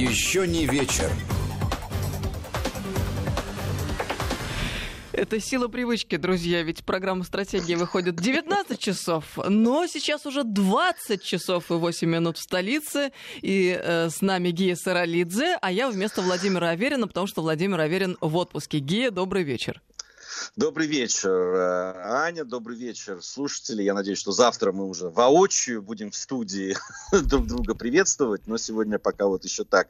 Еще не вечер. Это сила привычки, друзья, ведь программа «Стратегия» выходит 19 часов, но сейчас уже 20 часов и 8 минут в столице, и э, с нами Гия Саралидзе, а я вместо Владимира Аверина, потому что Владимир Аверин в отпуске. Гия, добрый вечер. Добрый вечер, э, Аня, добрый вечер, слушатели. Я надеюсь, что завтра мы уже воочию будем в студии друг друга приветствовать, но сегодня пока вот еще так.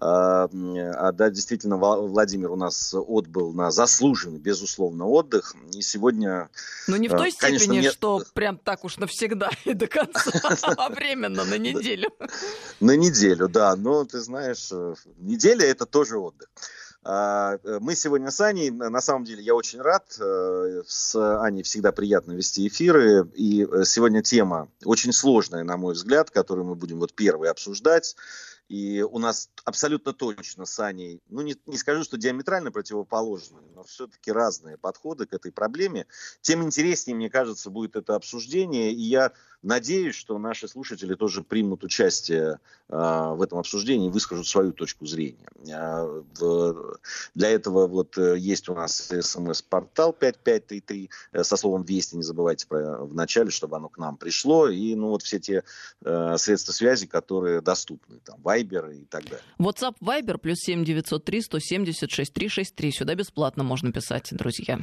А, а да, действительно, Владимир у нас отбыл на заслуженный, безусловно, отдых. И сегодня... Но не в той э, конечно, степени, нет... что прям так уж навсегда и до конца, а временно, на неделю. На неделю, да. Но ты знаешь, э, неделя – это тоже отдых. А, э, мы сегодня с Аней, на самом деле я очень рад, э, с Аней всегда приятно вести эфиры, и э, сегодня тема очень сложная, на мой взгляд, которую мы будем вот первой обсуждать, и у нас абсолютно точно с Аней, ну не, не скажу, что диаметрально противоположные, но все-таки разные подходы к этой проблеме. Тем интереснее, мне кажется, будет это обсуждение. И я надеюсь, что наши слушатели тоже примут участие э, в этом обсуждении и выскажут свою точку зрения. Э, в, для этого вот э, есть у нас смс-портал 5533 э, со словом «Вести». Не забывайте про, в начале, чтобы оно к нам пришло. И ну вот все те э, средства связи, которые доступны. Там Viber и так далее. WhatsApp Viber плюс 7 903 170 6363. Сюда бесплатно можно писать, друзья.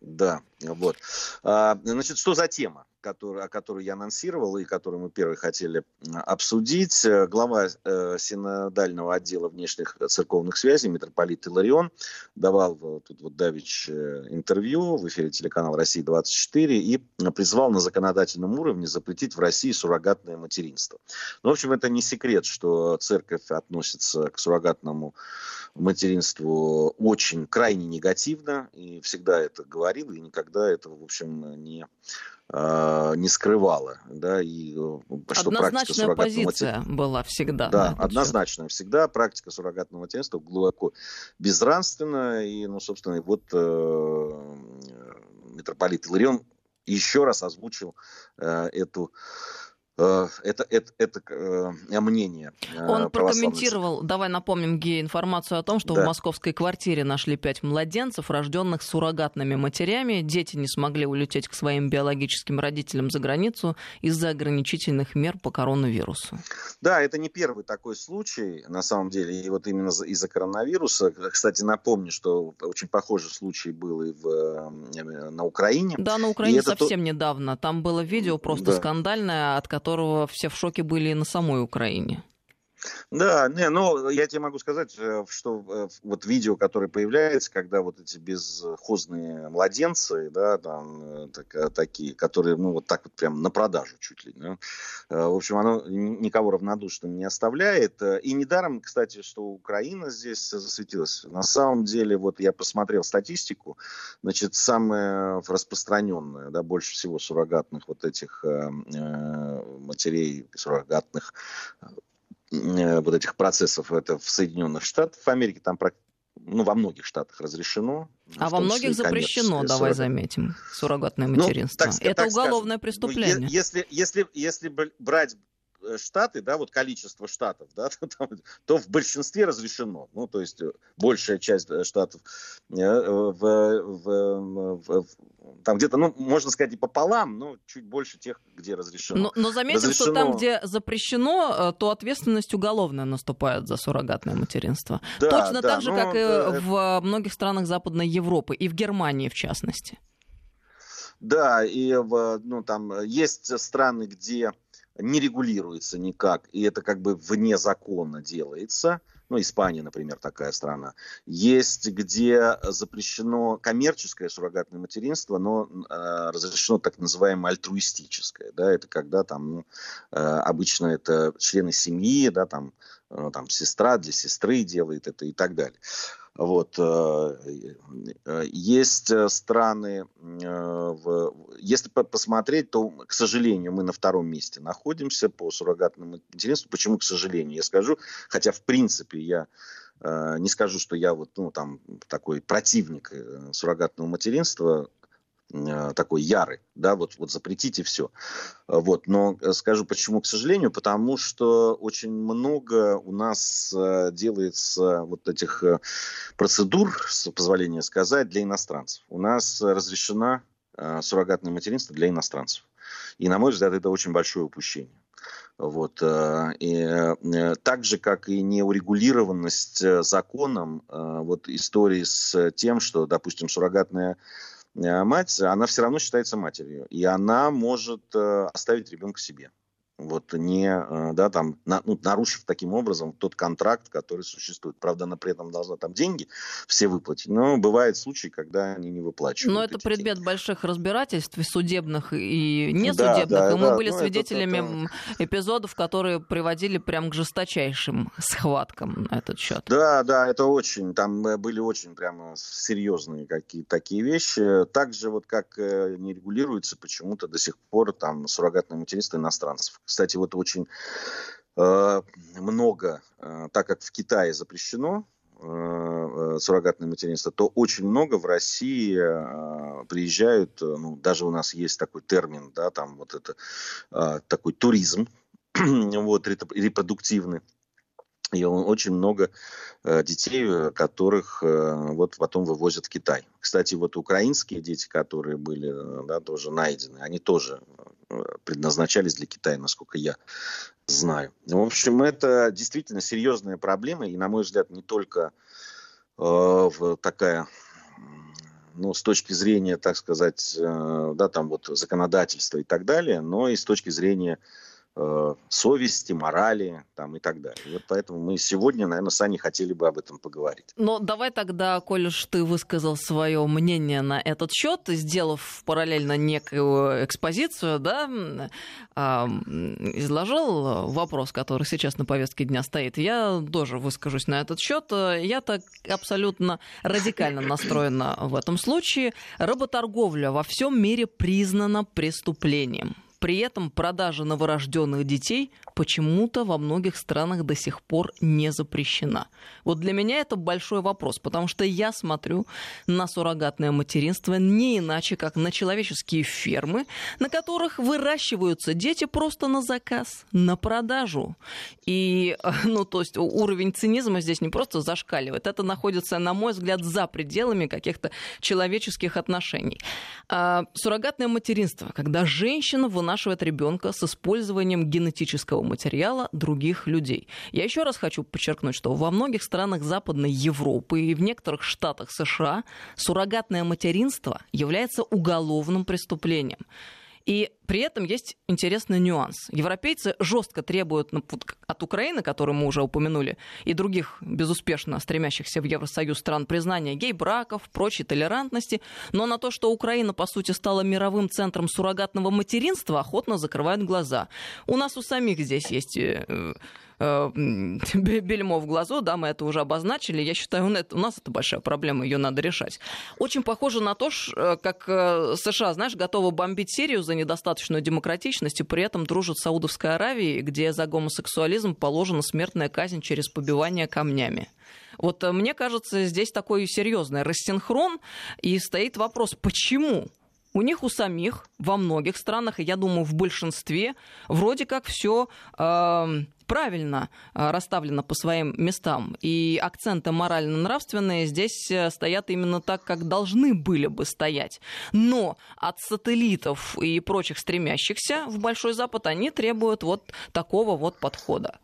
Да, вот. А, значит, что за тема? Который, о которой я анонсировал и которую мы первые хотели обсудить. Э, глава э, синодального отдела внешних церковных связей, митрополит Иларион, давал тут вот Давич э, интервью в эфире телеканала «Россия-24» и призвал на законодательном уровне запретить в России суррогатное материнство. Ну, в общем, это не секрет, что церковь относится к суррогатному материнству очень крайне негативно и всегда это говорила и никогда этого, в общем, не Э, не скрывала, да, и э, что практика суррогатного позиция была всегда. Да, однозначно всегда практика суррогатного материнства глубоко безнравственна, и, ну, собственно, вот э, митрополит Иларион еще раз озвучил э, эту Э, это, это, это э, мнение. Э, Он прокомментировал, давай напомним Гея информацию о том, что да. в московской квартире нашли пять младенцев, рожденных суррогатными матерями. Дети не смогли улететь к своим биологическим родителям за границу из-за ограничительных мер по коронавирусу. Да, это не первый такой случай, на самом деле, и вот именно из-за коронавируса. Кстати, напомню, что очень похожий случай был и в, на Украине. Да, на Украине совсем то... недавно. Там было видео просто да. скандальное, от которого которого все в шоке были на самой Украине. Да, не, ну, я тебе могу сказать, э, что э, вот видео, которое появляется, когда вот эти бесхозные младенцы, да, там, э, так, такие, которые, ну, вот так вот прям на продажу чуть ли, да, в общем, оно никого равнодушным не оставляет. И недаром, кстати, что Украина здесь засветилась. На самом деле, вот я посмотрел статистику, значит, самое распространенное, да, больше всего суррогатных вот этих э, матерей, суррогатных вот этих процессов это в Соединенных Штатах Америки, там ну, во многих штатах разрешено. А во многих запрещено, давай заметим, суррогатное материнство. Ну, так, это так уголовное скажем, преступление. Ну, если, если, если брать Э, штаты, да, вот количество штатов, да, то, то в большинстве разрешено. Ну, то есть э, большая часть э, штатов в, в, в, там где-то, ну, можно сказать, и пополам, но чуть больше тех, где разрешено. Но, но заметим, разрешено... что там, где запрещено, то ответственность уголовная наступает за суррогатное материнство. Да, Точно да, так же, ну, как и это... в многих странах Западной Европы, и в Германии в частности. Да, и ну, там есть страны, где не регулируется никак, и это как бы вне закона делается. Ну, Испания, например, такая страна. Есть, где запрещено коммерческое суррогатное материнство, но э, разрешено так называемое альтруистическое. Да, это когда там, ну, э, обычно это члены семьи, да, там, э, там сестра для сестры делает это и так далее. Вот. Э, э, есть э, страны, если посмотреть, то, к сожалению, мы на втором месте находимся по суррогатному материнству. Почему, к сожалению, я скажу, хотя, в принципе, я не скажу, что я вот, ну, там, такой противник суррогатного материнства, такой ярый, да, вот, вот запретите все. Вот, но скажу почему, к сожалению, потому что очень много у нас э, делается вот этих э, процедур, с позволения сказать, для иностранцев. У нас разрешена суррогатное материнство для иностранцев. И, на мой взгляд, это очень большое упущение. Вот. И так же, как и неурегулированность законом вот истории с тем, что, допустим, суррогатная Э, мать, она все равно считается матерью, и она может э, оставить ребенка себе вот не, э, да, там, на, ну, нарушив таким образом тот контракт, который существует. Правда, она при этом должна там деньги все выплатить, но бывают случаи, когда они не выплачивают. Но это предмет деньги. больших разбирательств и судебных, и несудебных, да, да, и мы да, были ну, свидетелями это, это... эпизодов, которые приводили прям к жесточайшим схваткам на этот счет. Да, да, это очень, там э, были очень прямо серьезные какие такие вещи. Также вот как э, не регулируется почему-то до сих пор там суррогатное материнство иностранцев кстати, вот очень э, много, э, так как в Китае запрещено э, суррогатное материнство, то очень много в России приезжают, ну, даже у нас есть такой термин, да, там вот это такой туризм, вот, репродуктивный, и очень много э, детей, э, которых э, вот потом вывозят в Китай. Кстати, вот украинские дети, которые были да, тоже найдены, они тоже предназначались для Китая, насколько я знаю. В общем, это действительно серьезная проблема, и, на мой взгляд, не только э, такая ну, с точки зрения, так сказать, э, да, там вот законодательства и так далее, но и с точки зрения совести, морали там, и так далее. Вот поэтому мы сегодня, наверное, с Аней хотели бы об этом поговорить. Но давай тогда, коль уж ты высказал свое мнение на этот счет, сделав параллельно некую экспозицию, да, изложил вопрос, который сейчас на повестке дня стоит. Я тоже выскажусь на этот счет. Я так абсолютно радикально настроена в этом случае. Работорговля во всем мире признана преступлением. При этом продажа новорожденных детей почему-то во многих странах до сих пор не запрещена. Вот для меня это большой вопрос, потому что я смотрю на суррогатное материнство не иначе, как на человеческие фермы, на которых выращиваются дети просто на заказ, на продажу. И, ну, то есть уровень цинизма здесь не просто зашкаливает, это находится, на мой взгляд, за пределами каких-то человеческих отношений. А, суррогатное материнство, когда женщина вынашивает ребенка с использованием генетического материала других людей. Я еще раз хочу подчеркнуть, что во многих странах Западной Европы и в некоторых штатах США суррогатное материнство является уголовным преступлением. И при этом есть интересный нюанс. Европейцы жестко требуют ну, от Украины, которую мы уже упомянули, и других безуспешно стремящихся в Евросоюз стран признания гей-браков, прочей толерантности, но на то, что Украина, по сути, стала мировым центром суррогатного материнства, охотно закрывают глаза. У нас у самих здесь есть э, бельмо в глазу, да, мы это уже обозначили. Я считаю, у нас это большая проблема, ее надо решать. Очень похоже на то, э, как э, США, знаешь, готовы бомбить Сирию за недостаточную демократичность, и при этом дружат с Саудовской Аравией, где за гомосексуализм положена смертная казнь через побивание камнями. Вот э, мне кажется, здесь такой серьезный рассинхрон, и стоит вопрос, почему? У них у самих во многих странах, и я думаю, в большинстве, вроде как все э, эм, правильно э, расставлено по своим местам. И акценты морально-нравственные здесь э, стоят именно так, как должны были бы стоять. Но от сателлитов и прочих стремящихся в Большой Запад они требуют вот такого вот подхода.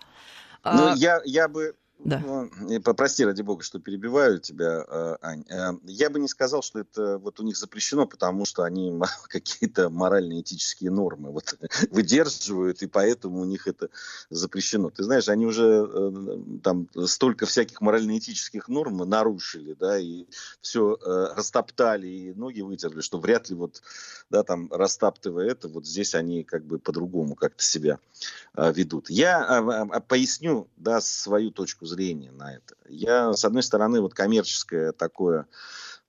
Ну, а... я, я бы да. Ну, прости, ради бога, что перебиваю тебя, э, Ань. Э, я бы не сказал, что это вот у них запрещено, потому что они какие-то морально-этические нормы вот, выдерживают, и поэтому у них это запрещено. Ты знаешь, они уже э, там столько всяких морально-этических норм нарушили, да, и все растоптали, и ноги вытерли, что вряд ли вот, да, там, растаптывая это, вот здесь они как бы по-другому как-то себя ведут. Я поясню, да, свою точку точку зрения на это. Я, с одной стороны, вот коммерческое такое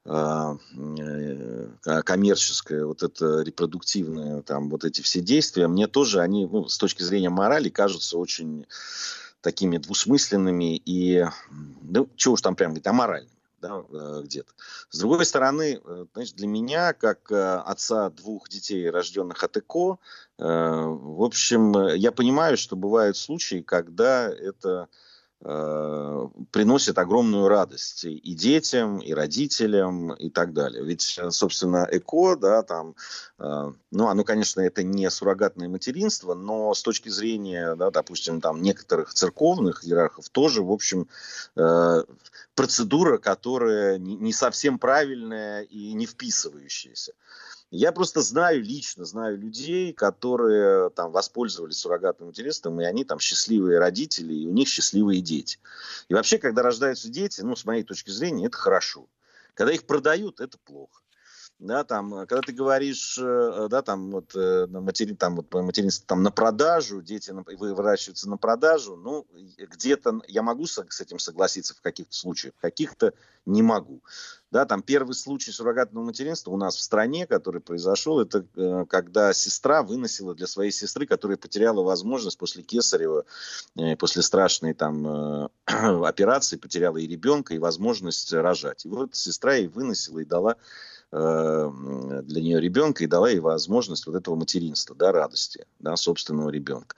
а, э, коммерческое, вот это репродуктивное, там вот эти все действия, мне тоже они, ну, с точки зрения морали, кажутся очень такими двусмысленными и, ну, чего уж там прям говорить, аморальными да, где-то. С другой стороны, значит, для меня, как отца двух детей, рожденных от ЭКО, в общем, я понимаю, что бывают случаи, когда это Э, приносит огромную радость и детям, и родителям, и так далее. Ведь, э, собственно, ЭКО, да, там, э, ну, оно, конечно, это не суррогатное материнство, но с точки зрения, да, допустим, там, некоторых церковных иерархов тоже, в общем, процедура, которая не совсем правильная и не вписывающаяся. Я просто знаю, лично знаю людей, которые там воспользовались суррогатным интересом, и они там счастливые родители, и у них счастливые дети. И вообще, когда рождаются дети, ну, с моей точки зрения, это хорошо. Когда их продают, это плохо да, там, э, когда ты говоришь, э, да, там, вот, э, матери, там, вот, материнство там на продажу, дети выращиваются на продажу, ну, где-то я могу с, с этим согласиться в каких-то случаях, в каких-то не могу. Да, там первый случай суррогатного материнства у нас в стране, который произошел, это э, когда сестра выносила для своей сестры, которая потеряла возможность после Кесарева, э, после страшной там э, операции, потеряла и ребенка, и возможность рожать. И вот сестра ей выносила и дала для нее ребенка и дала ей возможность вот этого материнства, да, радости, да, собственного ребенка.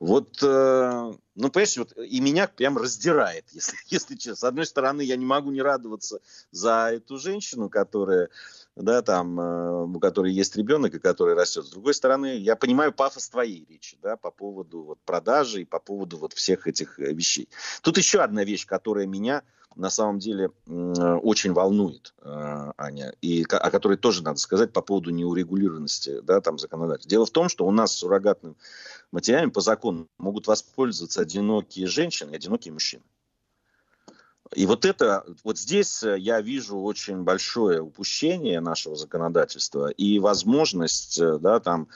Вот, э, ну, понимаешь, вот и меня прям раздирает, если, если честно. С одной стороны, я не могу не радоваться за эту женщину, которая, да, там, э, у которой есть ребенок и который растет. С другой стороны, я понимаю пафос твоей речи, да, по поводу вот продажи и по поводу вот всех этих вещей. Тут еще одна вещь, которая меня на самом деле очень волнует, э, Аня, и о которой тоже надо сказать по поводу неурегулированности да, там, законодательства. Дело в том, что у нас суррогатным материалами по закону могут воспользоваться одинокие женщины и одинокие мужчины. И вот это, вот здесь я вижу очень большое упущение нашего законодательства и возможность, э, да, там,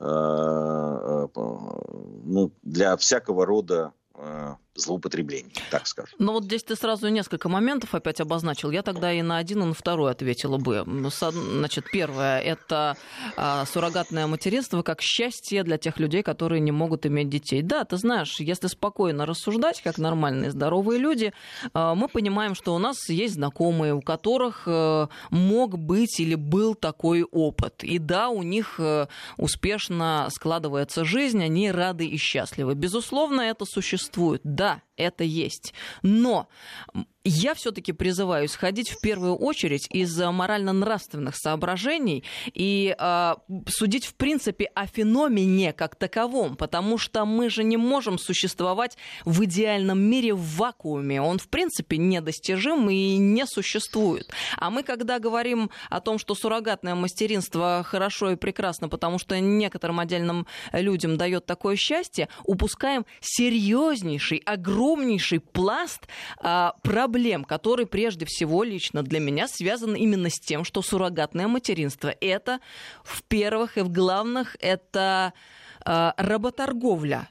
э, э, ну, для всякого рода э, злоупотреблений, так скажем. Ну вот здесь ты сразу несколько моментов опять обозначил. Я тогда и на один, и на второй ответила бы. Значит, первое – это а, суррогатное материнство как счастье для тех людей, которые не могут иметь детей. Да, ты знаешь, если спокойно рассуждать, как нормальные здоровые люди, а, мы понимаем, что у нас есть знакомые, у которых а, мог быть или был такой опыт. И да, у них а, успешно складывается жизнь, они рады и счастливы. Безусловно, это существует. Да, это есть. Но я все-таки призываю исходить в первую очередь из морально-нравственных соображений и э, судить в принципе о феномене как таковом, потому что мы же не можем существовать в идеальном мире в вакууме. Он в принципе недостижим и не существует. А мы когда говорим о том, что суррогатное мастеринство хорошо и прекрасно, потому что некоторым отдельным людям дает такое счастье, упускаем серьезнейший, огромнейший пласт э, проблем проблем, которые прежде всего лично для меня связаны именно с тем, что суррогатное материнство это в первых и в главных это э, работорговля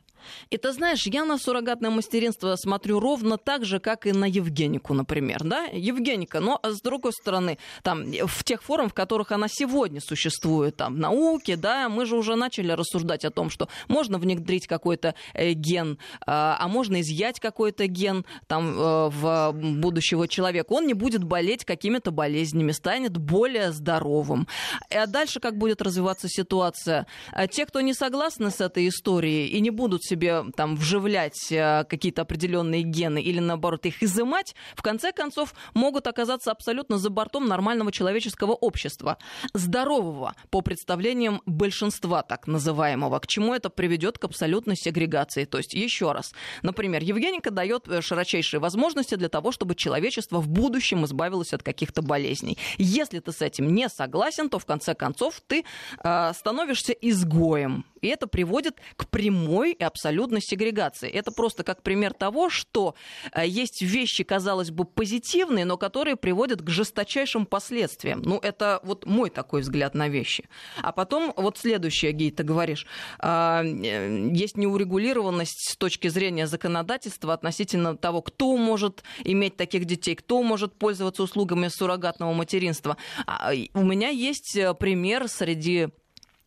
ты знаешь, я на суррогатное мастеринство смотрю ровно так же, как и на Евгенику, например. Да? Евгеника, но с другой стороны, там, в тех формах, в которых она сегодня существует, там, в науке, да, мы же уже начали рассуждать о том, что можно внедрить какой-то э, ген, э, а можно изъять какой-то ген там, э, в будущего человека. Он не будет болеть какими-то болезнями, станет более здоровым. А дальше как будет развиваться ситуация? А те, кто не согласны с этой историей и не будут себе там вживлять э, какие-то определенные гены или наоборот их изымать, в конце концов могут оказаться абсолютно за бортом нормального человеческого общества, здорового по представлениям большинства так называемого, к чему это приведет к абсолютной сегрегации. То есть еще раз, например, Евгеника дает э, широчайшие возможности для того, чтобы человечество в будущем избавилось от каких-то болезней. Если ты с этим не согласен, то в конце концов ты э, становишься изгоем. И это приводит к прямой и абсолютной сегрегации. Это просто как пример того, что э, есть вещи, казалось бы, позитивные, но которые приводят к жесточайшим последствиям. Ну, это вот мой такой взгляд на вещи. А потом вот следующее, Гей, ты говоришь, а, э, есть неурегулированность с точки зрения законодательства относительно того, кто может иметь таких детей, кто может пользоваться услугами суррогатного материнства. А, у меня есть э, пример среди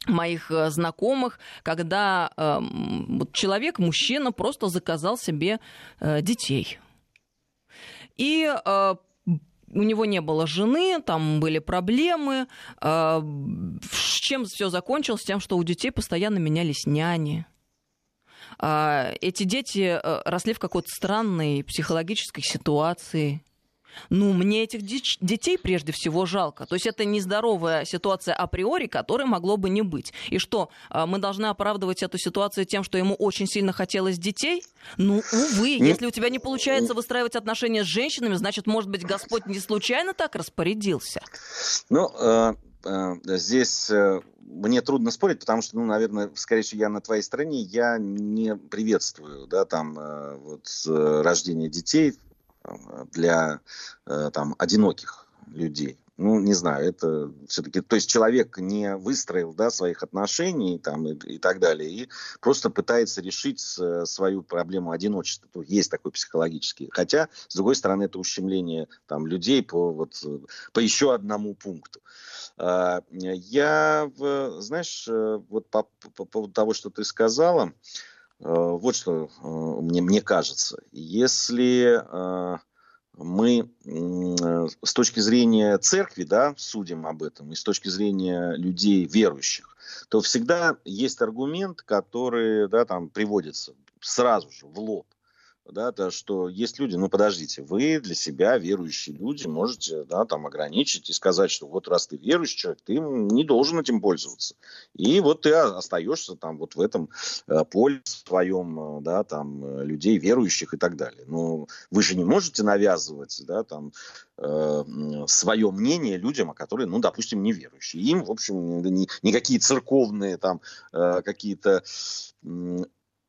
моих э, знакомых, когда э, человек, мужчина, просто заказал себе э, детей. И э, у него не было жены, там были проблемы. С чем все закончилось? Тем, что у детей постоянно менялись няни. Эти дети росли в какой-то странной психологической ситуации. Ну, мне этих детей прежде всего жалко. То есть это нездоровая ситуация априори, которой могло бы не быть. И что, а, мы должны оправдывать эту ситуацию тем, что ему очень сильно хотелось детей? Ну, увы, ну, если у тебя не получается выстраивать отношения с женщинами, значит, может быть, Господь не случайно так распорядился? Ну, э, э, здесь э, мне трудно спорить, потому что, ну, наверное, скорее всего, я на твоей стороне, я не приветствую, да, там, вот, рождение детей, для э, там, одиноких людей. Ну, не знаю, это все-таки, то есть человек не выстроил да, своих отношений там, и, и так далее, и просто пытается решить э, свою проблему одиночества. Есть такой психологический. Хотя, с другой стороны, это ущемление там, людей по, вот, по еще одному пункту. А, я, знаешь, э, вот по, по, по поводу того, что ты сказала, Э, вот что э, мне, мне кажется. Если э, мы с точки зрения церкви да, судим об этом, и с точки зрения людей верующих, то всегда есть аргумент, который да, там приводится сразу же в лоб да, то, что есть люди, ну подождите, вы для себя, верующие люди, можете да, там ограничить и сказать, что вот раз ты верующий человек, ты не должен этим пользоваться. И вот ты остаешься там вот в этом э, поле своем, э, да, там, э, людей верующих и так далее. Но вы же не можете навязывать, да, там, э, свое мнение людям, которые, ну, допустим, неверующие. Им, в общем, ни, никакие церковные там какие-то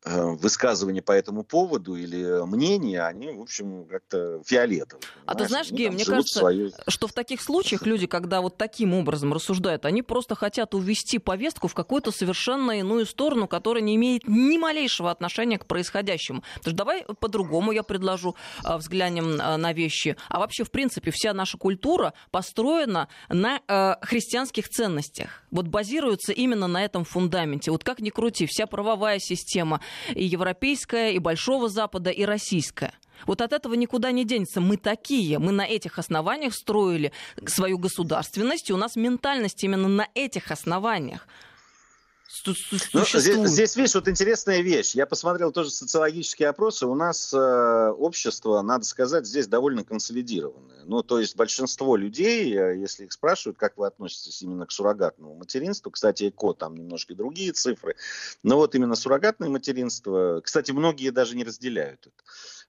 высказывания по этому поводу или мнения, они, в общем, как-то фиолетовые. А ты знаешь, Гей, мне кажется, свою... что в таких случаях люди, когда вот таким образом рассуждают, они просто хотят увести повестку в какую-то совершенно иную сторону, которая не имеет ни малейшего отношения к происходящему. Потому что давай по-другому я предложу, а, взглянем на вещи. А вообще, в принципе, вся наша культура построена на э, христианских ценностях. Вот базируется именно на этом фундаменте. Вот как ни крути, вся правовая система, и европейская, и Большого Запада, и российская. Вот от этого никуда не денется. Мы такие, мы на этих основаниях строили свою государственность, и у нас ментальность именно на этих основаниях. Ну, здесь, здесь, видишь, вот интересная вещь. Я посмотрел тоже социологические опросы. У нас э, общество, надо сказать, здесь довольно консолидированное. Ну, то есть большинство людей, э, если их спрашивают, как вы относитесь именно к суррогатному материнству, кстати, ЭКО там немножко другие цифры, но вот именно суррогатное материнство, кстати, многие даже не разделяют это.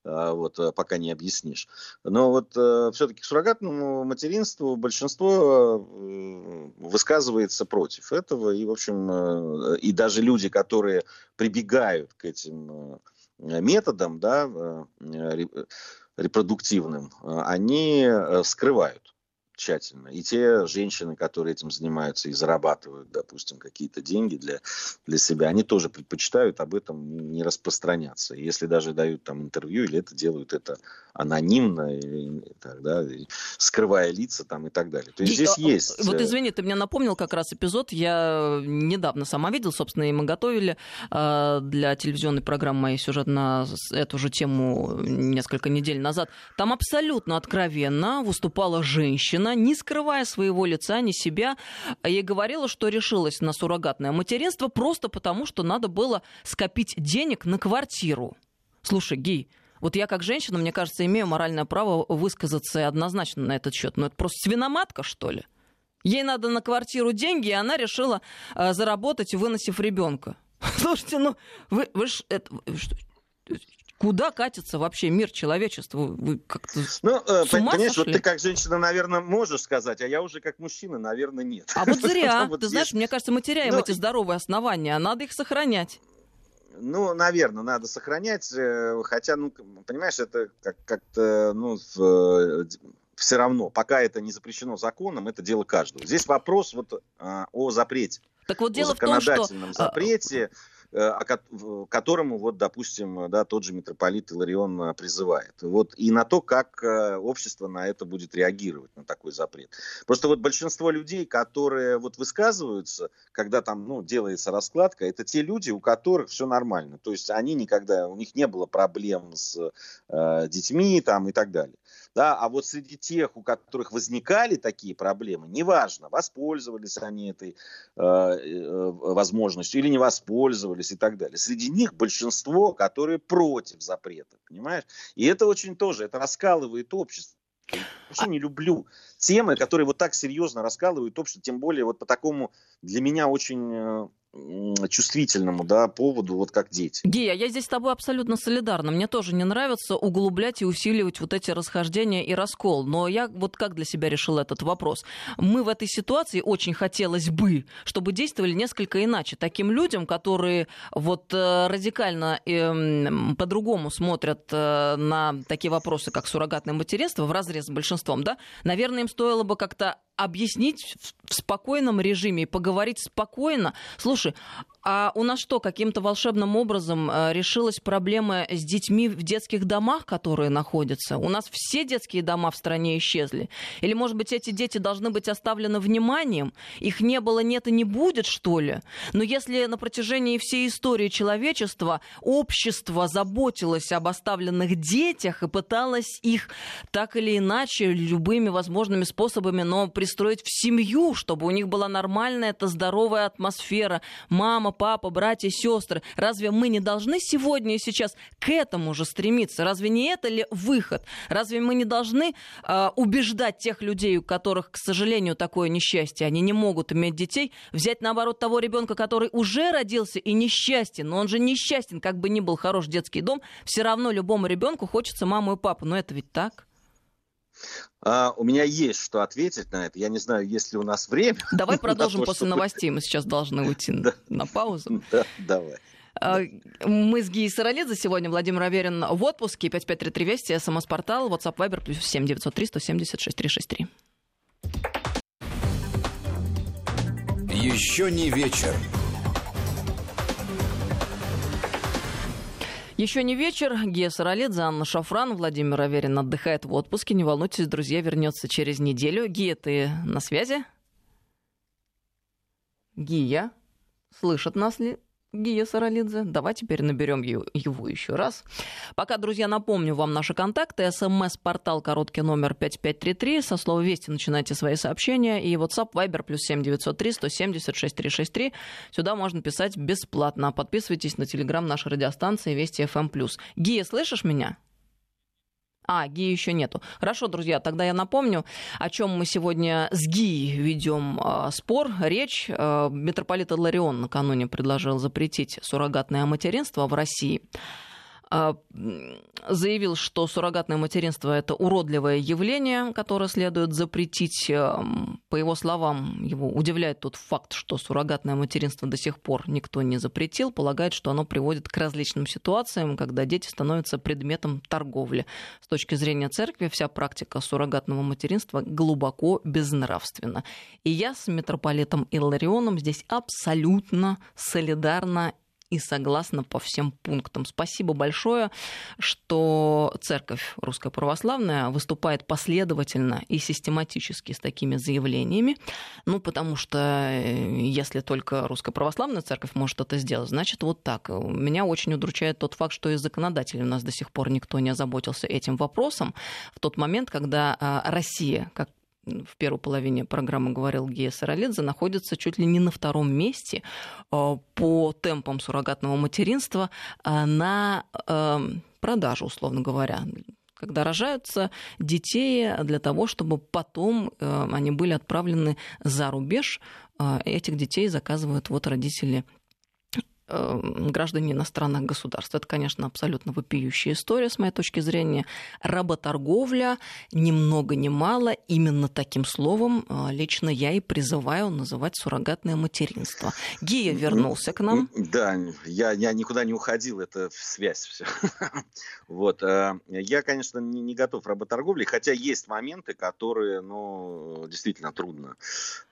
А, вот, э, пока не объяснишь. Но вот э, все-таки к суррогатному материнству большинство э, высказывается против этого, и, в общем, и даже люди, которые прибегают к этим методам, да, репродуктивным, они скрывают тщательно. И те женщины, которые этим занимаются и зарабатывают, допустим, какие-то деньги для, для себя, они тоже предпочитают об этом не распространяться. И если даже дают там интервью или это делают это анонимно, или, так, да, скрывая лица там и так далее. То есть и, здесь а, есть... Вот э, извини, ты мне напомнил как раз эпизод, я недавно сама видел, собственно, и мы готовили э, для телевизионной программы моей сюжет на эту же тему несколько недель назад. Там абсолютно откровенно выступала женщина, она, не скрывая своего лица, ни себя, ей говорила, что решилась на суррогатное материнство просто потому, что надо было скопить денег на квартиру. Слушай, Гей, вот я как женщина, мне кажется, имею моральное право высказаться однозначно на этот счет. Но это просто свиноматка, что ли? Ей надо на квартиру деньги, и она решила э, заработать, выносив ребенка. Слушайте, ну вы, вы ж, это, что, Куда катится вообще мир человечества? Вы как-то ну, э, понимаешь, вот ты как женщина, наверное, можешь сказать, а я уже как мужчина, наверное, нет. А вот зря. Ты знаешь, мне кажется, мы теряем ну, эти здоровые основания, а надо их сохранять. Ну, наверное, надо сохранять, э, хотя, ну, понимаешь, это как-то, ну, в, все равно, пока это не запрещено законом, это дело каждого. Здесь вопрос вот а, о запрете. Так вот дело в том, что... законодательном а, запрете, Э, которому, вот, допустим, да, тот же митрополит Иларион э, призывает. Вот, и на то, как э, общество на это будет реагировать, на такой запрет. Просто вот большинство людей, которые вот высказываются, когда там ну, делается раскладка, это те люди, у которых все нормально. То есть они никогда, у них не было проблем с э, детьми там, и так далее. Да, а вот среди тех, у которых возникали такие проблемы, неважно, воспользовались они этой э, э, возможностью или не воспользовались и так далее. Среди них большинство, которые против запрета, понимаешь? И это очень тоже, это раскалывает общество. Я вообще не люблю темы, которые вот так серьезно раскалывают общество, тем более вот по такому для меня очень э, чувствительному да, поводу, вот как дети. Гея, я здесь с тобой абсолютно солидарна. Мне тоже не нравится углублять и усиливать вот эти расхождения и раскол. Но я вот как для себя решила этот вопрос. Мы в этой ситуации очень хотелось бы, чтобы действовали несколько иначе. Таким людям, которые вот э, радикально э, по-другому смотрят э, на такие вопросы, как суррогатное материнство, в разрез с большинством, да, наверное, им стоило бы как-то объяснить в спокойном режиме поговорить спокойно. Слушай, а у нас что, каким-то волшебным образом э, решилась проблема с детьми в детских домах, которые находятся? У нас все детские дома в стране исчезли? Или, может быть, эти дети должны быть оставлены вниманием? Их не было, нет и не будет, что ли? Но если на протяжении всей истории человечества общество заботилось об оставленных детях и пыталось их так или иначе любыми возможными способами, но пристроить в семью, чтобы у них была нормальная, это здоровая атмосфера, мама, папа, братья, сестры. Разве мы не должны сегодня и сейчас к этому же стремиться? Разве не это ли выход? Разве мы не должны э, убеждать тех людей, у которых, к сожалению, такое несчастье, они не могут иметь детей, взять наоборот того ребенка, который уже родился и несчастен, но он же несчастен, как бы ни был хорош детский дом, все равно любому ребенку хочется маму и папу. Но это ведь так. А, у меня есть что ответить на это. Я не знаю, есть ли у нас время. Давай продолжим то, после чтобы... новостей. Мы сейчас должны уйти на паузу. Да, давай. А, мы с Гией Саралидзе сегодня. Владимир Аверин в отпуске. 5533 Вести, СМС-портал, WhatsApp, Viber, плюс 7 903 170 6363. Еще не вечер. Еще не вечер. Гея Саралидзе, Анна Шафран, Владимир Аверин отдыхает в отпуске. Не волнуйтесь, друзья, вернется через неделю. Гия, ты на связи? Гия, слышат нас ли? Гия Саралидзе. Давай теперь наберем его еще раз. Пока, друзья, напомню вам наши контакты. СМС-портал короткий номер 5533. Со слова «Вести» начинайте свои сообщения. И WhatsApp, Viber, плюс 7903 170 6363. Сюда можно писать бесплатно. Подписывайтесь на телеграм нашей радиостанции «Вести FM+.» Гия, слышишь меня? А, ГИ еще нету. Хорошо, друзья, тогда я напомню, о чем мы сегодня с ГИ ведем э, спор, речь. Э, митрополит Ларион накануне предложил запретить суррогатное материнство в России. А, заявил, что суррогатное материнство – это уродливое явление, которое следует запретить. Эм, по его словам, его удивляет тот факт, что суррогатное материнство до сих пор никто не запретил. Полагает, что оно приводит к различным ситуациям, когда дети становятся предметом торговли. С точки зрения церкви, вся практика суррогатного материнства глубоко безнравственна. И я с митрополитом Илларионом здесь абсолютно солидарна и согласна по всем пунктам. Спасибо большое, что Церковь Русская Православная выступает последовательно и систематически с такими заявлениями. Ну, потому что э, если только Русская Православная Церковь может это сделать, значит, вот так. Меня очень удручает тот факт, что из законодателей у нас до сих пор никто не озаботился этим вопросом. В тот момент, когда а, Россия, как в первой половине программы говорил Гея Саралидзе, находится чуть ли не на втором месте э, по темпам суррогатного материнства э, на э, продажу, условно говоря когда рожаются детей для того, чтобы потом они были отправлены за рубеж. Этих детей заказывают вот родители граждане иностранных государств. Это, конечно, абсолютно вопиющая история, с моей точки зрения. Работорговля, ни много ни мало, именно таким словом э, лично я и призываю называть суррогатное материнство. Гия вернулся к нам. Да, я, я никуда не уходил, это связь все. Вот. Э, я, конечно, не, не готов работорговли, хотя есть моменты, которые, ну, действительно трудно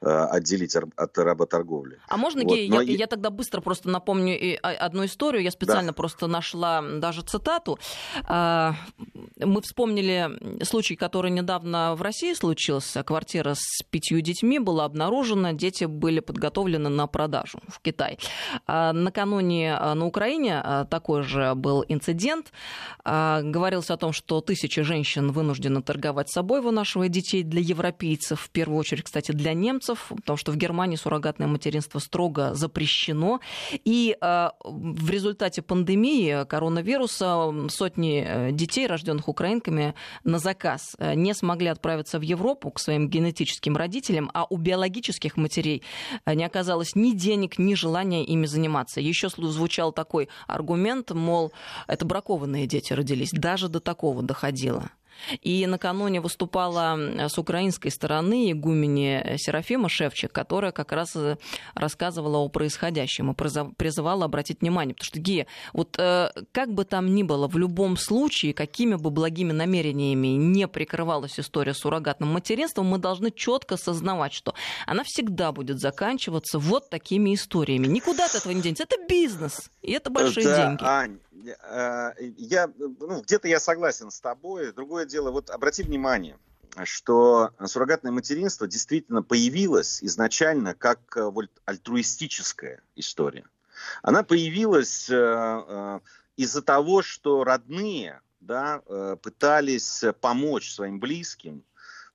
э, отделить от работорговли. А можно, вот. Гея, я, я тогда быстро просто напомню помню и одну историю, я специально да. просто нашла даже цитату. А, мы вспомнили случай, который недавно в России случился. Квартира с пятью детьми была обнаружена, дети были подготовлены на продажу в Китай. А накануне а, на Украине такой же был инцидент. Говорилось о том, что тысячи женщин вынуждены торговать собой, вынашивая детей для европейцев, в первую очередь, кстати, для немцев, потому что в Германии суррогатное материнство строго запрещено. И в результате пандемии коронавируса сотни э, детей, рожденных украинками, на заказ э, не смогли отправиться в Европу к своим генетическим родителям, а у биологических матерей э, не оказалось ни денег, ни желания ими заниматься. Еще звучал такой аргумент, мол, это бракованные дети родились. Даже до такого доходило. И накануне выступала с украинской стороны игумени Серафима Шевчик, которая как раз э, рассказывала о происходящем и призывала обратить внимание. Потому что, Гия, вот э, как бы там ни было, в любом случае, какими бы благими намерениями не прикрывалась история с суррогатным материнством, мы должны четко осознавать, что она всегда будет заканчиваться вот такими историями. Никуда от этого не денется. Это бизнес, и это большие да, деньги. Ань, я, ну, где-то я согласен с тобой. Другое дело, вот обрати внимание, что суррогатное материнство действительно появилось изначально как э, вот, альтруистическая история. Она появилась э, из-за того, что родные да, пытались помочь своим близким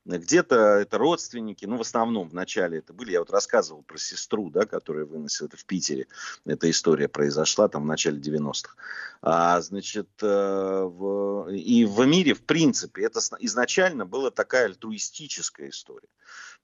где-то это родственники, ну, в основном вначале это были, я вот рассказывал про сестру, да, которая выносила это в Питере, эта история произошла там в начале 90-х. А, значит, э, в, и в мире, в принципе, это изначально была такая альтруистическая история.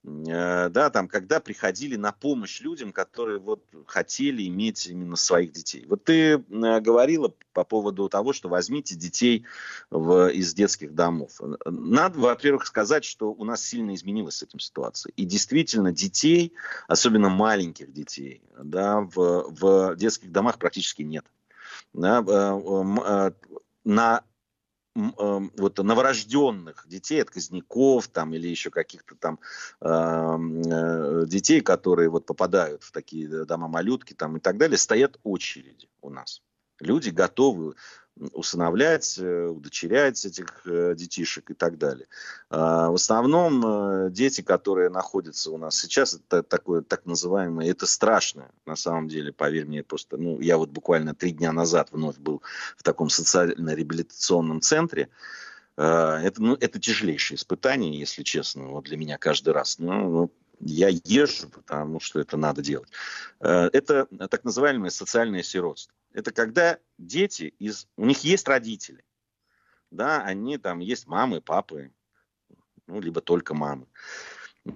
Э, да, там, когда приходили на помощь людям, которые вот хотели иметь именно своих детей. Вот ты э, говорила по поводу того, что возьмите детей в, из детских домов. Надо, во-первых, сказать, что у нас сильно изменилась с этим ситуация. И действительно детей, особенно маленьких детей, да, в, в детских домах практически нет. Да, э, на вот новорожденных детей, отказников там или еще каких-то там э, детей, которые вот попадают в такие дома малютки там и так далее, стоят очереди у нас. Люди готовы усыновлять, э, удочерять этих э, детишек и так далее. А, в основном э, дети, которые находятся у нас сейчас, это такое так называемое, это страшно, на самом деле, поверь мне, просто, ну, я вот буквально три дня назад вновь был в таком социально-реабилитационном центре, а, это, ну, это тяжелейшее испытание, если честно, вот для меня каждый раз. Ну, ну я езжу, потому что это надо делать. Это так называемое социальное сиротство. Это когда дети из... У них есть родители. Да, они там есть мамы, папы, ну, либо только мамы.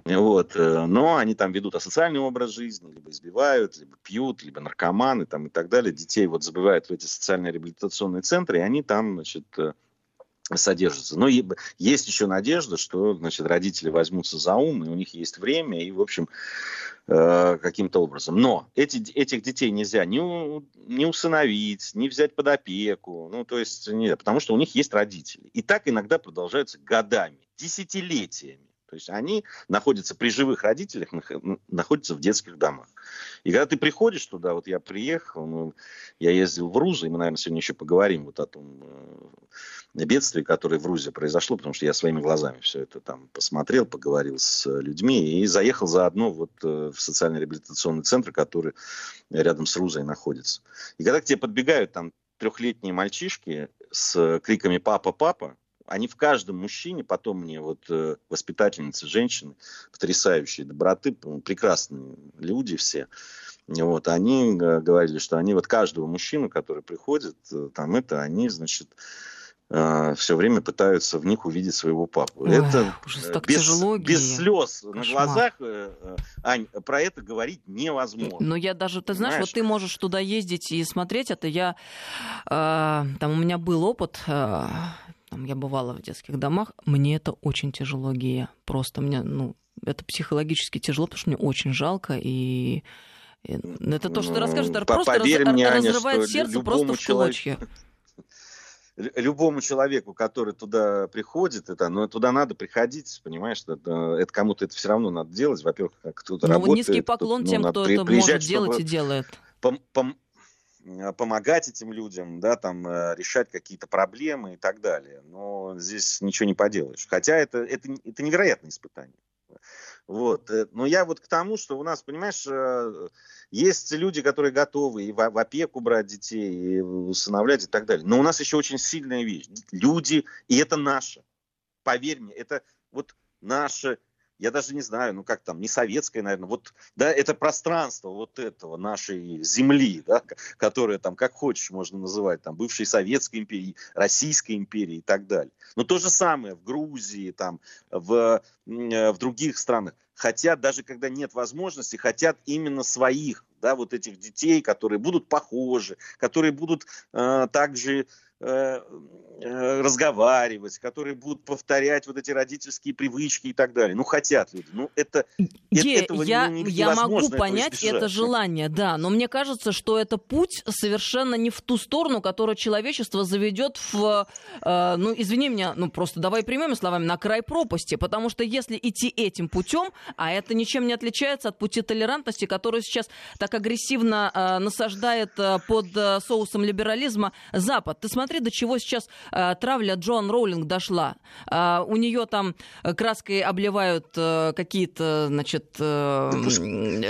Вот. Э, но они там ведут асоциальный образ жизни, либо избивают, либо пьют, либо наркоманы там, и так далее. Детей вот забывают в эти социальные реабилитационные центры, и они там, значит, содержатся. Но есть еще надежда, что значит, родители возьмутся за ум, и у них есть время, и, в общем, э, каким-то образом. Но эти, этих детей нельзя ни, ни усыновить, ни взять под опеку, ну, то есть, не, потому что у них есть родители. И так иногда продолжаются годами, десятилетиями. То есть они находятся при живых родителях, находятся в детских домах. И когда ты приходишь туда, вот я приехал, ну, я ездил в Рузу, и мы, наверное, сегодня еще поговорим вот о том э, бедствии, которое в Рузе произошло, потому что я своими глазами все это там посмотрел, поговорил с людьми и заехал заодно вот э, в социально-реабилитационный центр, который рядом с Рузой находится. И когда к тебе подбегают там трехлетние мальчишки с криками «папа, папа», они в каждом мужчине, потом мне вот э, воспитательницы, женщины, потрясающие доброты, прекрасные люди все, вот, они э, говорили, что они вот каждого мужчину, который приходит, э, там это, они, значит, все время пытаются в них увидеть своего папу. Ой, это так без, тяжело, без слез Кошмар. на глазах, Ань, про это говорить невозможно. Но я даже, ты знаешь, Понимаешь? вот ты можешь туда ездить и смотреть это. Я, э, там у меня был опыт, э, там, я бывала в детских домах, мне это очень тяжело, Гея. Просто мне, ну, это психологически тяжело, потому что мне очень жалко, и это то, что ты расскажешь, это просто Поверь раз, мне, разрывает Аня, сердце просто в клочья. Любому человеку, который туда приходит, это, ну, туда надо приходить, понимаешь, это, это кому-то это все равно надо делать. Во-первых, кто-то ну, работает. низкий поклон тем, кто, ну, это может делать и делает. Пом- пом- помогать этим людям, да, там, э, решать какие-то проблемы и так далее. Но здесь ничего не поделаешь. Хотя это, это, это невероятное испытание. Вот. Э, но я вот к тому, что у нас, понимаешь, э, есть люди, которые готовы и в опеку брать детей, и усыновлять и так далее. Но у нас еще очень сильная вещь. Люди, и это наше. Поверь мне, это вот наше я даже не знаю, ну как там, не советское, наверное, вот, да, это пространство вот этого, нашей земли, да, которое там, как хочешь, можно называть, там, бывшей Советской империи, Российской империи и так далее. Но то же самое в Грузии, там, в, э, в других странах. Хотят, даже когда нет возможности, хотят именно своих, да, вот этих детей, которые будут похожи, которые будут э, также разговаривать, которые будут повторять вот эти родительские привычки и так далее. Ну, хотят люди. Ну, это, Ге, этого я, ну, я могу понять это желание, да, но мне кажется, что это путь совершенно не в ту сторону, которую человечество заведет в, э, ну, извини меня, ну, просто давай прямыми словами, на край пропасти, потому что если идти этим путем, а это ничем не отличается от пути толерантности, который сейчас так агрессивно э, насаждает э, под э, соусом либерализма Запад. Ты смотри, посмотри, до чего сейчас э, травля Джон Роулинг дошла. Э, у нее там краской обливают э, какие-то, значит... Э,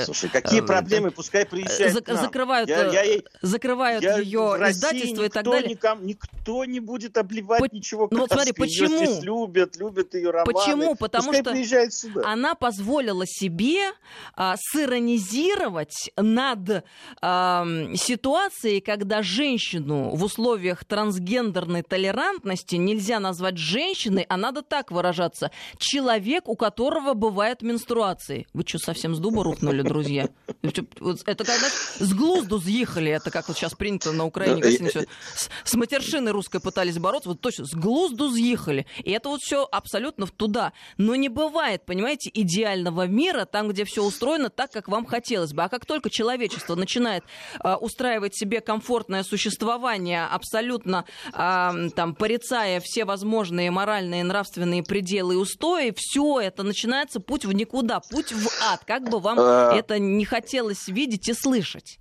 Слушай, какие э, проблемы, пускай приезжает зак- Закрывают, я, я, я, закрывают я ее издательство и так далее. Никому, никто не будет обливать По- ничего Ну вот смотри, почему? Ее любят, любят ее романы. Почему? Потому пускай что она позволила себе а, сиронизировать над а, ситуацией, когда женщину в условиях транс трансгендерной толерантности нельзя назвать женщиной, а надо так выражаться. Человек, у которого бывают менструации. Вы что, совсем с дуба рухнули, друзья? Это когда с глузду съехали, это как вот сейчас принято на Украине, с, с матершиной русской пытались бороться, вот точно, с глузду съехали. И это вот все абсолютно туда. Но не бывает, понимаете, идеального мира там, где все устроено так, как вам хотелось бы. А как только человечество начинает э, устраивать себе комфортное существование абсолютно э, там, порицая все возможные моральные, нравственные пределы и устои, все это начинается путь в никуда, путь в ад, как бы вам а. это не хотелось видеть и слышать.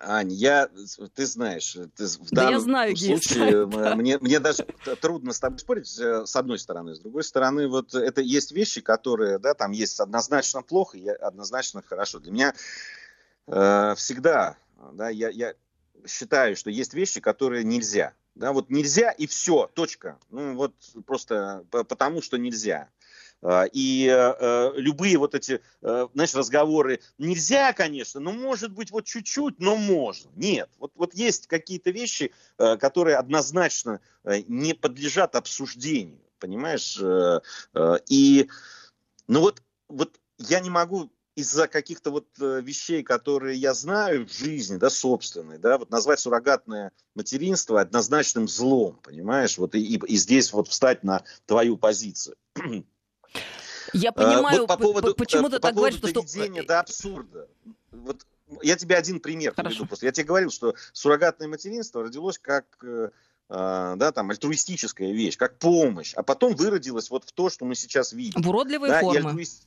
Ань, я, ты знаешь, ты в да данном я знаю, случае мне, мне даже трудно с тобой спорить, э, с одной стороны. С другой стороны, вот это есть вещи, которые, да, там есть однозначно плохо и однозначно хорошо. Для меня э, всегда, да, я, я считаю, что есть вещи, которые нельзя. Да, вот нельзя и все, точка. Ну вот просто потому, что нельзя. А, и э, любые вот эти, э, знаешь, разговоры, нельзя, конечно, но может быть вот чуть-чуть, но можно. Нет, вот, вот есть какие-то вещи, э, которые однозначно не подлежат обсуждению, понимаешь? И, ну вот, вот я не могу из-за каких-то вот э, вещей, которые я знаю в жизни, да, собственной, да, вот назвать суррогатное материнство однозначным злом, понимаешь, вот и, и, и здесь вот встать на твою позицию. Я а, понимаю, вот по поводу, почему ты по так говоришь, что... доведения до абсурда. Вот я тебе один пример приведу. Просто. Я тебе говорил, что суррогатное материнство родилось как э, а, да, там, альтруистическая вещь, как помощь, а потом выродилось вот в то, что мы сейчас видим. В уродливой да, формы. Альтруист...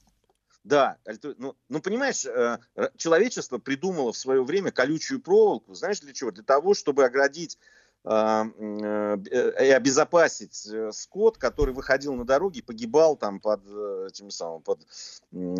Да, ну, ну понимаешь, э, человечество придумало в свое время колючую проволоку, знаешь для чего? Для того, чтобы оградить а, э, и обезопасить э, скот, который выходил на дороге и погибал там под этим самым под ну,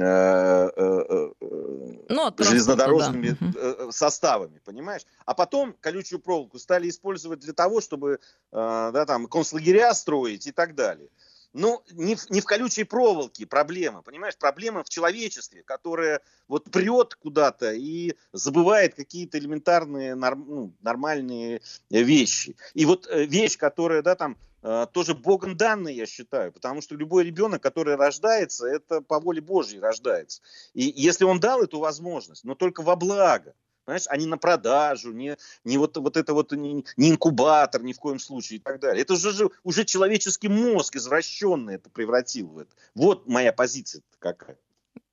железнодорожными да. составами, понимаешь? А потом колючую проволоку стали использовать для того, чтобы да, там концлагеря строить и так далее. Ну, не в, не в колючей проволоке проблема, понимаешь? Проблема в человечестве, которое вот прет куда-то и забывает какие-то элементарные, норм, ну, нормальные вещи. И вот э, вещь, которая, да, там, э, тоже Богом данная, я считаю, потому что любой ребенок, который рождается, это по воле Божьей рождается. И если он дал эту возможность, но только во благо, Понимаешь, а не на продажу, не, не вот, вот это вот, не, не инкубатор ни в коем случае и так далее. Это уже, уже человеческий мозг извращенный это превратил в это. Вот моя позиция какая.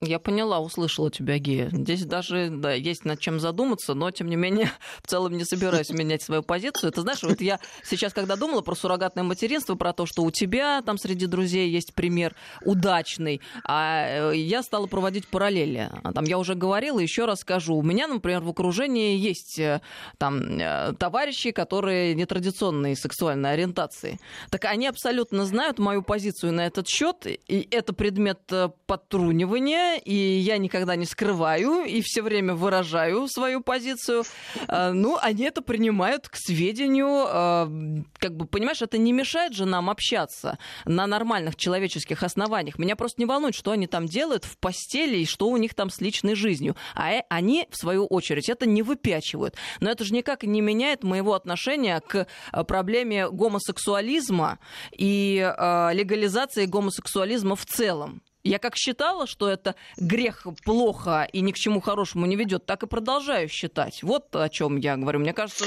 Я поняла, услышала тебя, Гея. Здесь даже да, есть над чем задуматься, но, тем не менее, в целом не собираюсь менять свою позицию. Ты знаешь, вот я сейчас, когда думала про суррогатное материнство, про то, что у тебя там среди друзей есть пример удачный, а э, я стала проводить параллели. Там я уже говорила, еще раз скажу. У меня, например, в окружении есть э, там э, товарищи, которые нетрадиционной сексуальной ориентации. Так они абсолютно знают мою позицию на этот счет, и это предмет подтрунивания, и я никогда не скрываю, и все время выражаю свою позицию. А, ну, они это принимают к сведению. А, как бы, понимаешь, это не мешает же нам общаться на нормальных человеческих основаниях. Меня просто не волнует, что они там делают в постели и что у них там с личной жизнью. А э, они, в свою очередь, это не выпячивают. Но это же никак не меняет моего отношения к а, проблеме гомосексуализма и легализации гомосексуализма в целом. Я как считала, что это грех плохо и ни к чему хорошему не ведет, так и продолжаю считать. Вот о чем я говорю. Мне кажется,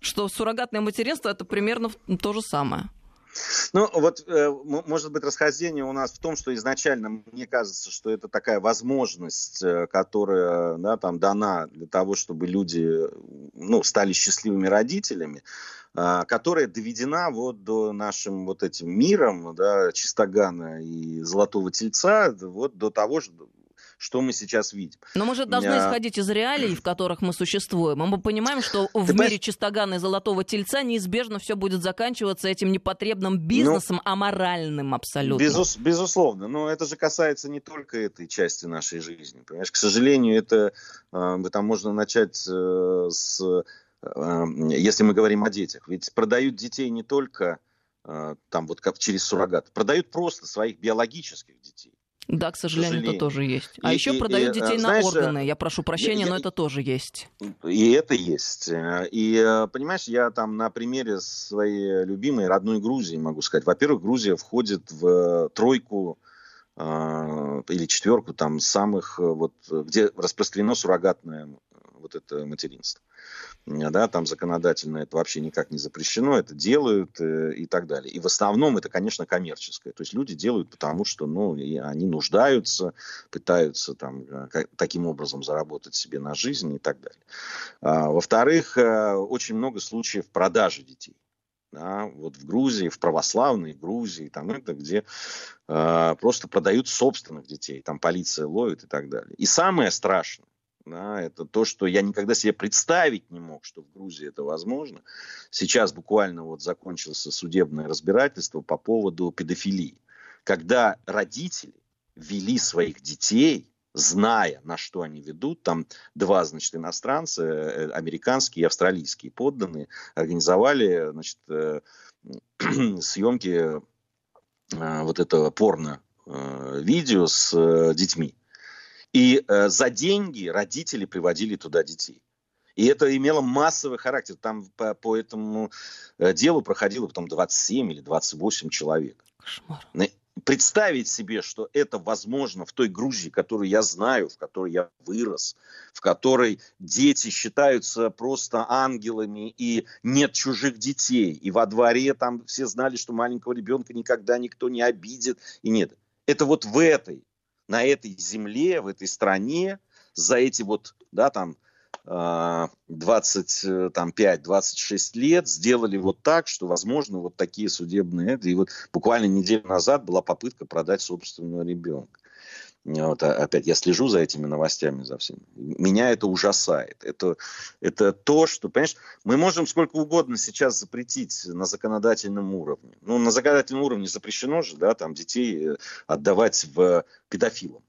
что суррогатное материнство это примерно то же самое. Ну, вот, э, может быть, расхождение у нас в том, что изначально мне кажется, что это такая возможность, э, которая да, там дана для того, чтобы люди ну, стали счастливыми родителями. А, которая доведена вот до нашим вот этим миром, да, Чистогана и Золотого Тельца, вот до того, что мы сейчас видим. Но мы же должны а... исходить из реалий, в которых мы существуем. Мы понимаем, что в Ты мире понимаешь... чистогана и золотого тельца неизбежно все будет заканчиваться этим непотребным бизнесом, ну, аморальным абсолютно. Безус, безусловно. Но это же касается не только этой части нашей жизни. Понимаешь, к сожалению, это э, там можно начать э, с Эм, если мы говорим о детях. Ведь продают детей не только там вот как через суррогат, продают просто своих биологических детей. Да, к сожалению, к сожалению. это тоже есть. А и, еще и, продают и, детей знаешь, на органы. Я прошу прощения, я, но это тоже есть. И это есть. И э, понимаешь, я там на примере своей любимой родной Грузии могу сказать. Во-первых, Грузия входит в тройку э, или четверку там самых вот где распространено суррогатное вот это материнство да, там законодательно это вообще никак не запрещено, это делают э, и так далее. И в основном это, конечно, коммерческое. То есть люди делают потому, что ну, они нуждаются, пытаются там, э, таким образом заработать себе на жизнь и так далее. А, во-вторых, э, очень много случаев продажи детей. Да, вот в Грузии, в православной Грузии, там это где э, просто продают собственных детей, там полиция ловит и так далее. И самое страшное, да, это то, что я никогда себе представить не мог, что в Грузии это возможно. Сейчас буквально вот закончилось судебное разбирательство по поводу педофилии. Когда родители вели своих детей, зная, на что они ведут, там два, значит, иностранца, э, американские и австралийские подданные, организовали, значит, э, съемки э, вот этого порно видео с детьми. И э, за деньги родители приводили туда детей. И это имело массовый характер. Там по, по этому э, делу проходило потом 27 или 28 человек. Кошмар. Представить себе, что это возможно в той Грузии, которую я знаю, в которой я вырос, в которой дети считаются просто ангелами и нет чужих детей. И во дворе там все знали, что маленького ребенка никогда никто не обидит. И нет. Это вот в этой на этой земле, в этой стране за эти вот, да, там, 25-26 э, лет сделали вот так, что возможно вот такие судебные... И вот буквально неделю назад была попытка продать собственного ребенка. Вот, а, опять я слежу за этими новостями, за всем. Меня это ужасает. Это, это то, что, понимаешь, мы можем сколько угодно сейчас запретить на законодательном уровне. Ну, на законодательном уровне запрещено же, да, там детей э, отдавать в педофилам.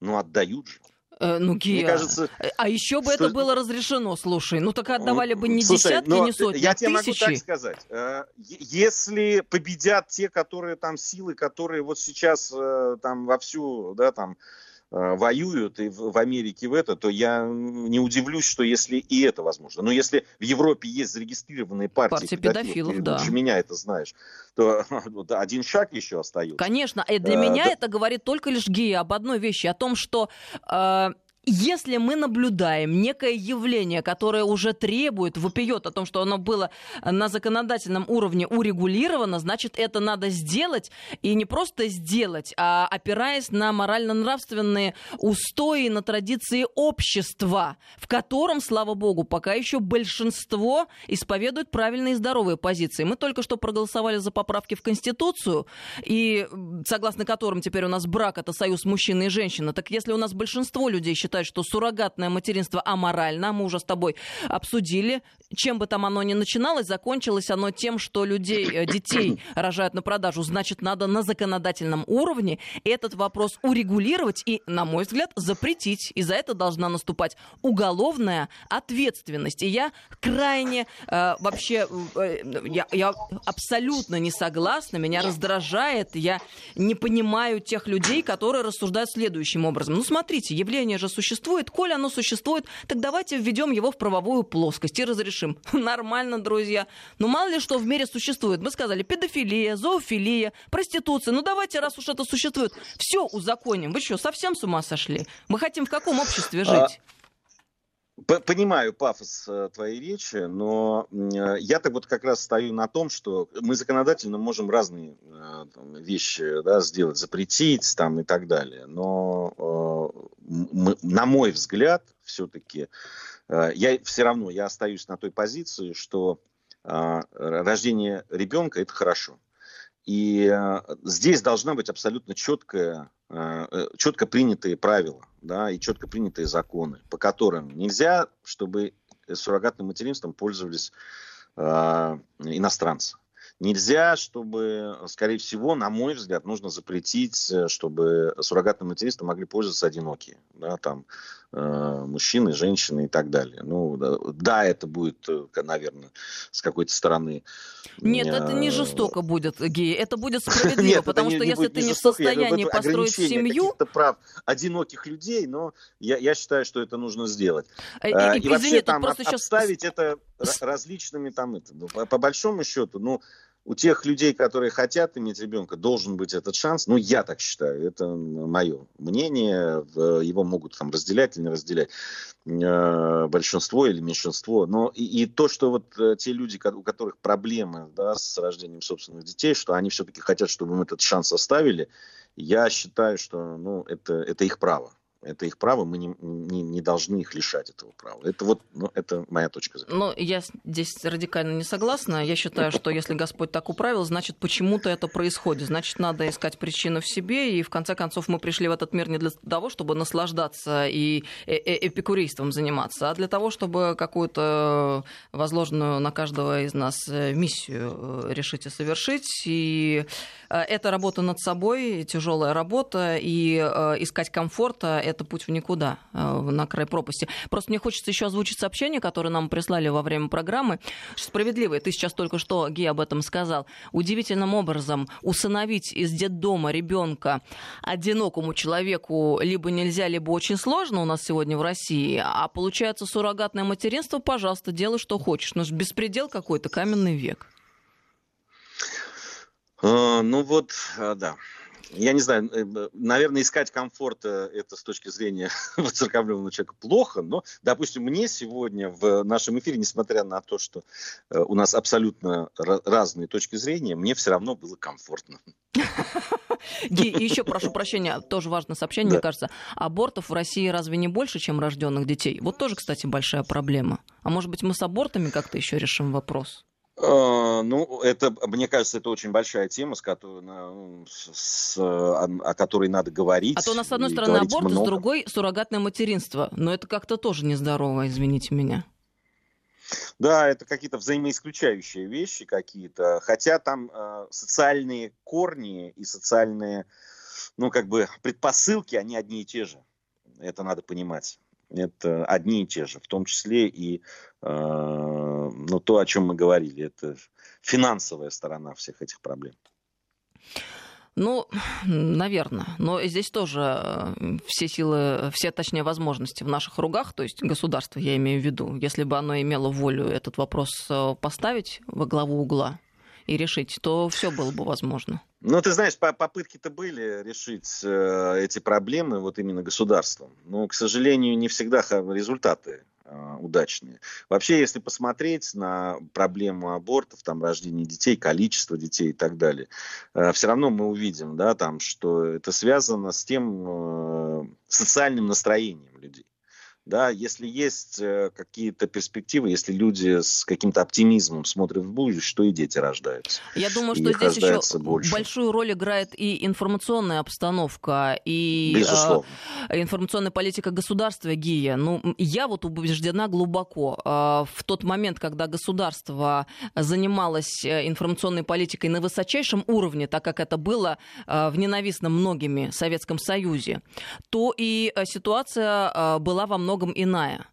Ну, отдают же. Э, ну, Гия, Мне кажется, а еще бы что... это было разрешено, слушай. Ну, так отдавали бы не слушай, десятки, не сотни, я а тебе тысячи. могу так сказать. Э, если победят те, которые там силы, которые вот сейчас э, там вовсю, да, там Э, воюют и в Америке в это, то я не удивлюсь, что если и это возможно. Но если в Европе есть зарегистрированные партии, Партия педофилов, ты да. лучше меня это знаешь, то один шаг еще остается. Конечно, и для а, меня да. это говорит только лишь гея об одной вещи, о том, что э, если мы наблюдаем некое явление, которое уже требует, вопиет о том, что оно было на законодательном уровне урегулировано, значит, это надо сделать, и не просто сделать, а опираясь на морально-нравственные устои, на традиции общества, в котором, слава богу, пока еще большинство исповедует правильные и здоровые позиции. Мы только что проголосовали за поправки в Конституцию, и согласно которым теперь у нас брак — это союз мужчины и женщины. Так если у нас большинство людей считает, считают, что суррогатное материнство аморально. Мы уже с тобой обсудили. Чем бы там оно ни начиналось, закончилось оно тем, что людей, э, детей рожают на продажу. Значит, надо на законодательном уровне этот вопрос урегулировать и, на мой взгляд, запретить. И за это должна наступать уголовная ответственность. И я крайне э, вообще, э, я, я абсолютно не согласна, меня раздражает, я не понимаю тех людей, которые рассуждают следующим образом. Ну, смотрите, явление же существует существует, коль оно существует, так давайте введем его в правовую плоскость и разрешим. Нормально, друзья. Но мало ли что в мире существует. Мы сказали педофилия, зоофилия, проституция. Ну давайте, раз уж это существует, все узаконим. Вы что, совсем с ума сошли? Мы хотим в каком обществе жить? Понимаю пафос э, твоей речи, но э, я-то вот как раз стою на том, что мы законодательно можем разные э, там, вещи да, сделать, запретить там, и так далее. Но, мы, на мой взгляд, все-таки, я все равно я остаюсь на той позиции, что рождение ребенка это хорошо. И здесь должна быть абсолютно четкая Э, э, четко принятые правила да, и четко принятые законы, по которым нельзя, чтобы суррогатным материнством пользовались э, иностранцы. Нельзя, чтобы, скорее всего, на мой взгляд, нужно запретить, э, чтобы суррогатным материнством могли пользоваться одинокие, да, там, э, мужчины, женщины и так далее. Ну, да, это будет, э, наверное, с какой-то стороны. Нет, э, это не жестоко будет, Гей, это будет справедливо, Нет, потому что не, если ты не в состоянии построить семью... прав одиноких людей, но я, я считаю, что это нужно сделать. И, и, и вообще извини, там просто от, сейчас... это различными там, это, ну, по, по большому счету, ну, у тех людей, которые хотят иметь ребенка, должен быть этот шанс. Ну, я так считаю, это мое мнение. Его могут там разделять или не разделять э, большинство или меньшинство. Но и, и то, что вот э, те люди, у которых проблемы да, с рождением собственных детей, что они все-таки хотят, чтобы им этот шанс оставили, я считаю, что ну, это, это их право. Это их право, мы не, не, не должны их лишать этого права. Это вот, ну, это моя точка зрения. Но я здесь радикально не согласна. Я считаю, что если Господь так управил, значит, почему-то это происходит. Значит, надо искать причину в себе. И в конце концов мы пришли в этот мир не для того, чтобы наслаждаться и э, э, эпикурейством заниматься, а для того, чтобы какую-то возложенную на каждого из нас э, миссию решить и совершить. И это работа над собой, тяжелая работа, и искать комфорта это путь в никуда, э, на край пропасти. Просто мне хочется еще озвучить сообщение, которое нам прислали во время программы. Справедливое, ты сейчас только что, Гей, об этом сказал. Удивительным образом усыновить из детдома ребенка одинокому человеку либо нельзя, либо очень сложно у нас сегодня в России, а получается суррогатное материнство, пожалуйста, делай, что хочешь. Но беспредел какой-то, каменный век. А, ну вот, а, да я не знаю, э, наверное, искать комфорта это с точки зрения воцерковленного человека плохо, но, допустим, мне сегодня в нашем эфире, несмотря на то, что э, у нас абсолютно разные точки зрения, мне все равно было комфортно. И еще прошу прощения, тоже важное сообщение, да. мне кажется. Абортов в России разве не больше, чем рожденных детей? Вот тоже, кстати, большая проблема. А может быть, мы с абортами как-то еще решим вопрос? А, ну, это, мне кажется, это очень большая тема, с которой, с, о, о которой надо говорить. А то у нас, с одной стороны, аборт, много. с другой суррогатное материнство. Но это как-то тоже нездорово, извините меня. Да, это какие-то взаимоисключающие вещи какие-то. Хотя там э, социальные корни и социальные, ну, как бы предпосылки, они одни и те же. Это надо понимать это одни и те же, в том числе и э, ну, то, о чем мы говорили, это финансовая сторона всех этих проблем. Ну, наверное. Но здесь тоже э, все силы, все, точнее, возможности в наших ругах, то есть государство, я имею в виду, если бы оно имело волю этот вопрос э, поставить во главу угла, и решить, то все было бы возможно. Ну, ты знаешь, попытки-то были решить э, эти проблемы вот именно государством. Но, к сожалению, не всегда результаты э, удачные. Вообще, если посмотреть на проблему абортов, там, рождения детей, количество детей и так далее, э, все равно мы увидим, да, там, что это связано с тем э, социальным настроением людей да, если есть э, какие-то перспективы, если люди с каким-то оптимизмом смотрят в будущее, что и дети рождаются. Я думаю, что здесь еще больше. большую роль играет и информационная обстановка, и э, информационная политика государства ГИА. Ну, я вот убеждена глубоко. Э, в тот момент, когда государство занималось информационной политикой на высочайшем уровне, так как это было э, в ненавистном многими Советском Союзе, то и ситуация э, была во многом многом иная.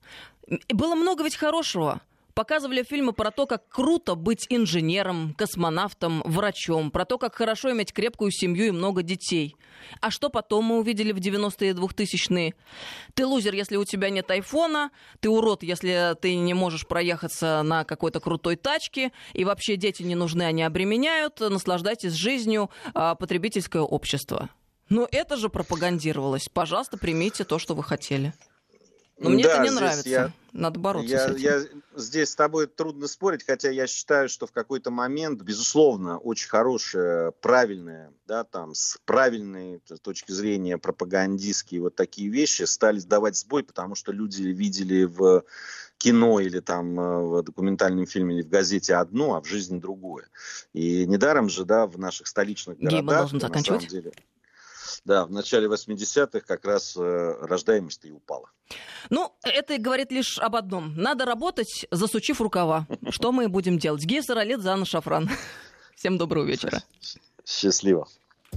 Было много ведь хорошего. Показывали фильмы про то, как круто быть инженером, космонавтом, врачом, про то, как хорошо иметь крепкую семью и много детей. А что потом мы увидели в 90-е и 2000-е? Ты лузер, если у тебя нет айфона, ты урод, если ты не можешь проехаться на какой-то крутой тачке, и вообще дети не нужны, они обременяют, наслаждайтесь жизнью, а, потребительское общество. Но это же пропагандировалось. Пожалуйста, примите то, что вы хотели. Но мне да, это не нравится. Я, Надо бороться я, с этим. Я, здесь с тобой трудно спорить, хотя я считаю, что в какой-то момент, безусловно, очень хорошая, правильная, да, там, с правильной точки зрения пропагандистские вот такие вещи стали сдавать сбой, потому что люди видели в кино или там э, в документальном фильме или в газете одно, а в жизни другое. И недаром же, да, в наших столичных городах... Гейба должен заканчивать. Деле, да, в начале 80-х как раз э, рождаемость и упала. Ну, это говорит лишь об одном. Надо работать, засучив рукава. Что мы будем делать? Гея Саралет, Зана Шафран. Всем доброго вечера. Счастливо.